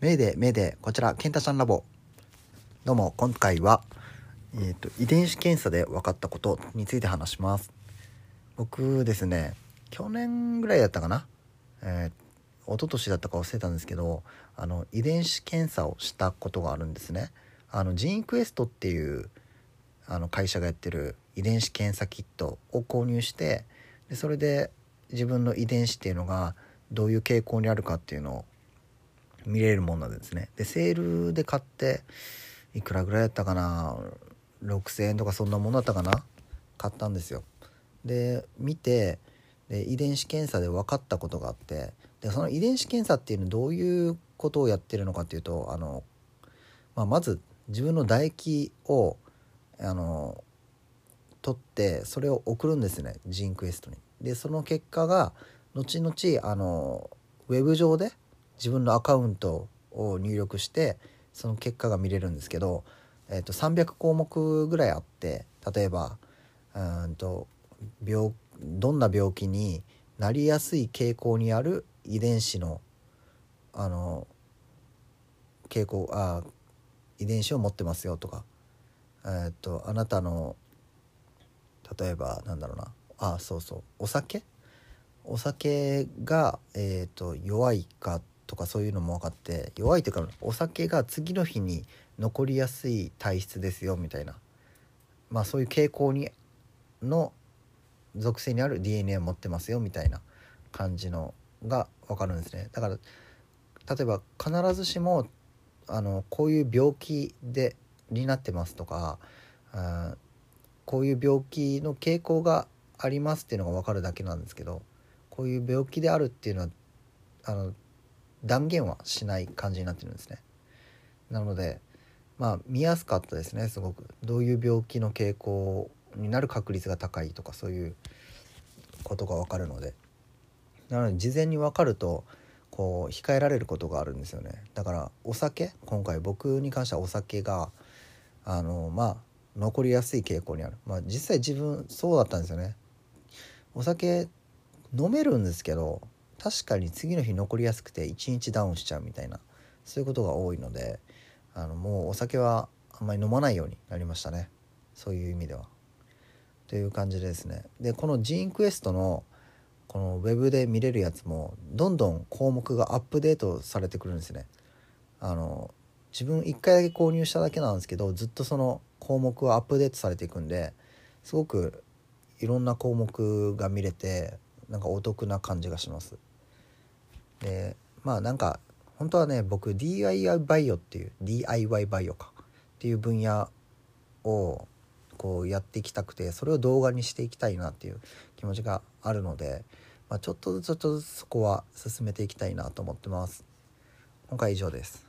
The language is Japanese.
メイデーメイデーこちらケンタちゃんラボ。どうも今回は、えーと、遺伝子検査で分かったことについて話します。僕ですね去年ぐらいだったかな？えー、一昨年だったか忘れたんですけどあの遺伝子検査をしたことがあるんですね。あのジーンクエストっていうあの会社がやってる遺伝子検査キットを購入してでそれで自分の遺伝子っていうのがどういう傾向にあるかっていうのを見れるものなんですね。でセールで買っていくらぐらいだったかな？6,000円とかそんなものだったかな？買ったんですよ。で見てで遺伝子検査で分かったことがあってでその遺伝子検査っていうのはどういうことをやってるのかっていうとあの、まあ、まず自分の唾液をあの取ってそれを送るんですねジンクエストに。でその結果が後々あのウェブ上で自分のアカウントを入力してその結果が見れるんですけど、えー、と300項目ぐらいあって例えばうんと病どんな病気になりやすい傾向にある遺伝子のあの傾向あ遺伝子を持ってますよとか、えー、とあなたの例えばなんだろうな。あそうそう。お酒お酒が、えーと、弱いかとかそういうのも分かって弱いというかお酒が次の日に残りやすい体質ですよみたいな。まあそういう傾向にの属性にある DNA を持ってますよみたいな感じのが分かるんですね。だから例えば必ずしもあのこういう病気でになってますとかあこういう病気の傾向がありますっていうのが分かるだけなんですけどこういう病気であるっていうのはあの断言はしない感じになってるんですね。なのでまあ見やすかったですねすごく。どういう病気の傾向になる確率が高いとかそういうことが分かるので。なので事前に分かるとこう控えられることがあるんですよね。だからお酒今回僕に関してはお酒があのまあ残りやすい傾向にある。まあ実際自分そうだったんですよね。お酒飲めるんですけど確かに次の日残りやすくて1日ダウンしちゃうみたいなそういうことが多いのであのもうお酒はあんまり飲まないようになりましたねそういう意味では。という感じですね。でこのジーンクエストのこのウェブで見れるやつもどんどん項目がアップデートされてくるんですね。あの自分1回だけ購入しただけなんですけどずっとその項目はアップデートされていくんですごくいろんな項目が見れてなんかお得な感じがします。でまあなんか本当はね僕 DIY バイオっていう DIY バイオかっていう分野をこうやっていきたくてそれを動画にしていきたいなっていう気持ちがあるので、まあ、ちょっとずつちょっとずつそこは進めていきたいなと思ってます。今回以上です。